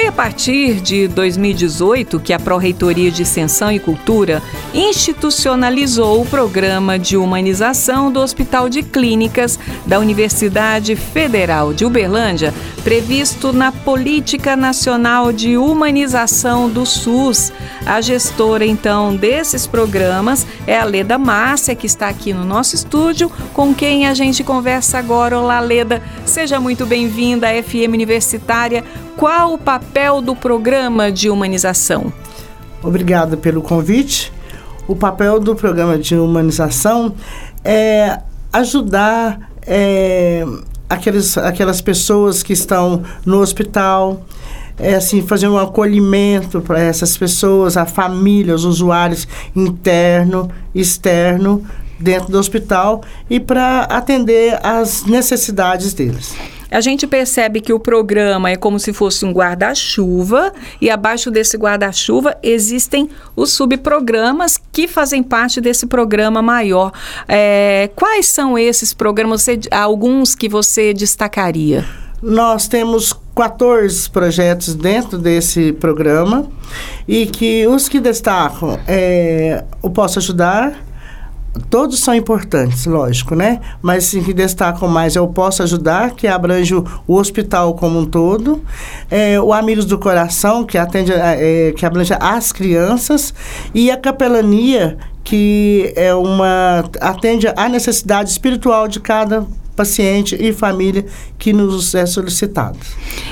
Foi a partir de 2018 que a Pró-Reitoria de Extensão e Cultura institucionalizou o programa de humanização do Hospital de Clínicas da Universidade Federal de Uberlândia, previsto na Política Nacional de Humanização do SUS. A gestora, então, desses programas é a Leda Márcia, que está aqui no nosso estúdio, com quem a gente conversa agora. Olá, Leda, seja muito bem-vinda à FM Universitária. Qual o papel do programa de humanização? Obrigada pelo convite. O papel do programa de humanização é ajudar é, aqueles, aquelas pessoas que estão no hospital, é assim, fazer um acolhimento para essas pessoas, a família, os usuários interno, externo, dentro do hospital e para atender às necessidades deles. A gente percebe que o programa é como se fosse um guarda-chuva e abaixo desse guarda-chuva existem os subprogramas que fazem parte desse programa maior. É, quais são esses programas? Você, alguns que você destacaria? Nós temos 14 projetos dentro desse programa e que os que destacam é o Posso Ajudar, todos são importantes, lógico, né? Mas o que destacam mais é o Posso Ajudar, que abrange o, o hospital como um todo, é, o Amigos do Coração, que atende, é, que abrange as crianças, e a capelania, que é uma atende à necessidade espiritual de cada paciente e família que nos é solicitado.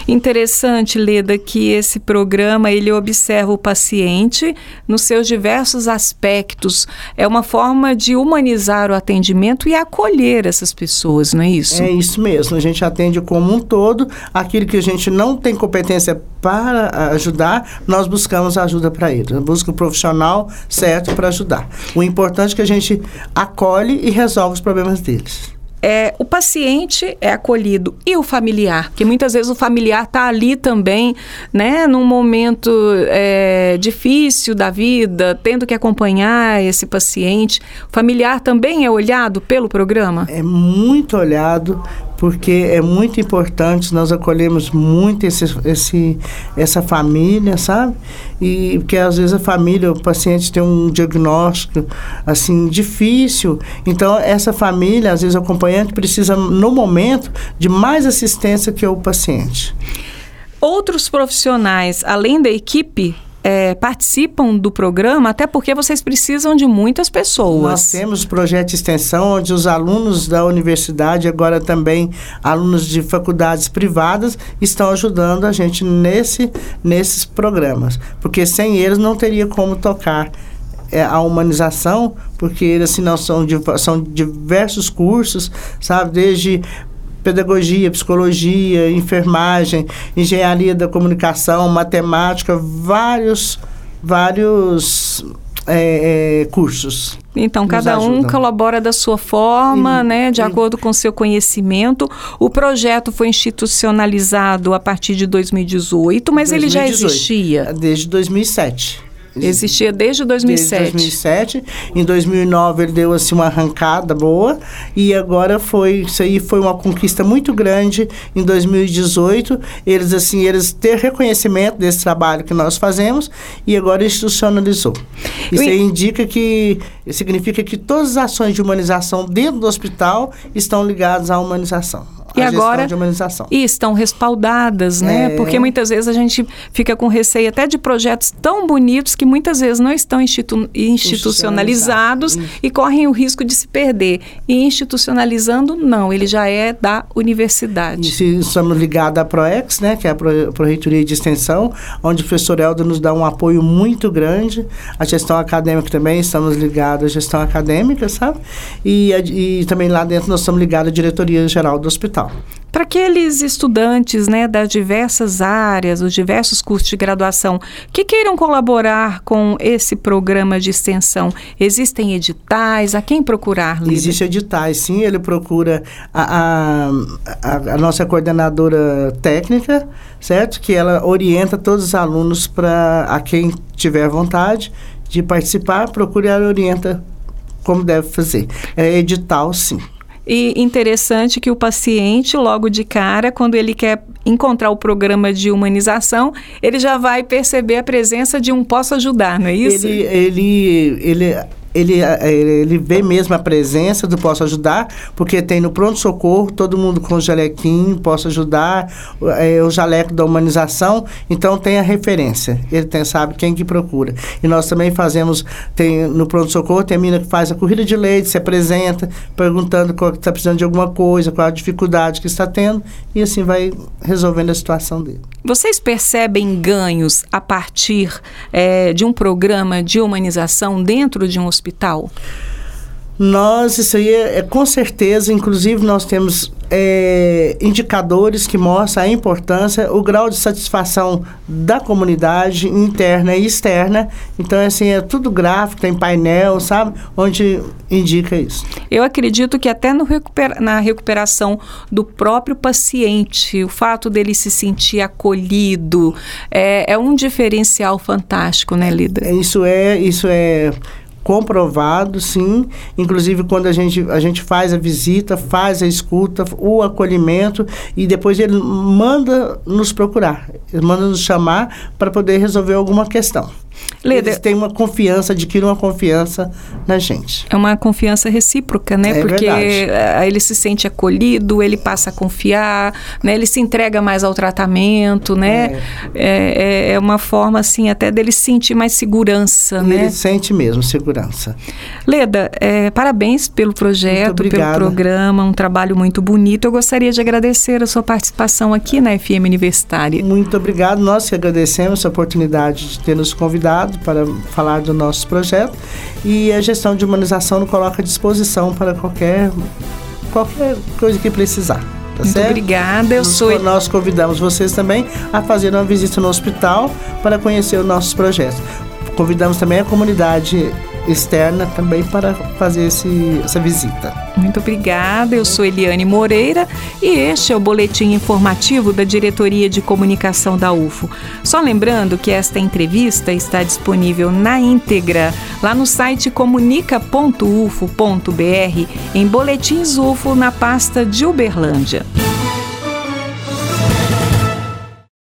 Interessante, Leda, que esse programa ele observa o paciente nos seus diversos aspectos. É uma forma de humanizar o atendimento e acolher essas pessoas, não é isso? É isso mesmo. A gente atende como um todo. Aquilo que a gente não tem competência para ajudar, nós buscamos ajuda para ele. Busca o profissional certo para ajudar. O importante é que a gente acolhe e resolve os problemas deles é, o paciente é acolhido e o familiar, que muitas vezes o familiar está ali também, né, num momento é, difícil da vida, tendo que acompanhar esse paciente. O familiar também é olhado pelo programa? É muito olhado, porque é muito importante, nós acolhemos muito esse, esse, essa família, sabe? E porque às vezes a família, o paciente tem um diagnóstico assim difícil, então essa família, às vezes o acompanhante precisa no momento de mais assistência que o paciente. Outros profissionais, além da equipe é, participam do programa, até porque vocês precisam de muitas pessoas. Nós temos projeto de extensão onde os alunos da universidade, agora também alunos de faculdades privadas, estão ajudando a gente nesse, nesses programas. Porque sem eles não teria como tocar é, a humanização, porque eles assim, não são, são diversos cursos, sabe? Desde pedagogia, psicologia, enfermagem, engenharia da comunicação, matemática, vários, vários é, é, cursos. Então, cada um colabora da sua forma, e, né, de acordo com seu conhecimento. O projeto foi institucionalizado a partir de 2018, mas 2018, ele já existia. Desde 2007. Existia desde 2007. Desde 2007. Em 2009 ele deu assim uma arrancada boa e agora foi isso aí foi uma conquista muito grande em 2018. Eles assim, eles ter reconhecimento desse trabalho que nós fazemos e agora institucionalizou. Isso aí indica que significa que todas as ações de humanização dentro do hospital estão ligadas à humanização e agora e estão respaldadas, né? É. Porque muitas vezes a gente fica com receio até de projetos tão bonitos que muitas vezes não estão institu institucionalizados e correm o risco de se perder. E institucionalizando, não, ele já é da universidade. E estamos ligados à ProEx, né? Que é a Proreitoria de Extensão, onde o professor Helder nos dá um apoio muito grande. A gestão acadêmica também, estamos ligados à gestão acadêmica, sabe? E, e também lá dentro nós estamos ligados à diretoria geral do hospital. Para aqueles estudantes né, das diversas áreas, os diversos cursos de graduação, que queiram colaborar com esse programa de extensão, existem editais? A quem procurar? Existem editais, sim. Ele procura a, a, a, nossa coordenadora técnica, certo? Que ela orienta todos os alunos para a quem tiver vontade de participar, procure ela orienta como deve fazer. É edital, sim. E interessante que o paciente, logo de cara, quando ele quer encontrar o programa de humanização, ele já vai perceber a presença de um posso ajudar, não é isso? Ele, ele, ele ele, eh, ele vê mesmo a presença do Posso Ajudar, porque tem no pronto-socorro todo mundo com jalequinho, Posso Ajudar, é, o jaleco da humanização, então tem a referência, ele tem, sabe quem que procura. E nós também fazemos, tem no pronto-socorro, tem a menina que faz a corrida de leite, se apresenta, perguntando qual está precisando de alguma coisa, qual a dificuldade que está tendo, e assim vai resolvendo a situação dele. Vocês percebem ganhos a partir é, de um programa de humanização dentro de um hospital? Nós, isso aí é, é, com certeza, inclusive nós temos é, indicadores que mostram a importância, o grau de satisfação da comunidade interna e externa. Então, assim, é tudo gráfico, tem painel, sabe? Onde indica isso. Eu acredito que até recupera na recuperação do próprio paciente, o fato dele se sentir acolhido é, é um diferencial fantástico, né, Lida? Isso é, isso é comprovado, sim. Inclusive, quando a gente, a gente faz a visita, faz a escuta, o acolhimento, e depois ele manda nos procurar, ele manda nos chamar para poder resolver alguma questão. Leda, Eles têm uma confiança, adquirem uma confiança na gente. É uma confiança recíproca, né? É Porque verdade. Eh, ele se sente acolhido, ele passa a confiar, né? Ele se entrega mais ao tratamento, né? É, é, é uma forma, assim, até dele sentir mais segurança, e né? Ele sente mesmo segurança. Leda, é, parabéns pelo projeto, pelo programa, um trabalho muito bonito. Eu gostaria de agradecer a sua participação aqui na FM Universitária. Muito obrigado. Nós que agradecemos a oportunidade de ter nos convidado convidado para falar do nosso projeto e a gestão de humanização nos coloca à disposição para qualquer, qualquer coisa que precisar. Tá Muito certo? obrigada. Eu sou. Nós convidamos vocês também a fazer uma visita no hospital para conhecer os nossos projetos. Convidamos também a comunidade externa também para fazer esse, essa visita. Muito obrigada. Eu sou Eliane Moreira e este é o boletim informativo da Diretoria de Comunicação da UFO. Só lembrando que esta entrevista está disponível na íntegra lá no site comunica.ufo.br em boletins UFO na pasta de Uberlândia.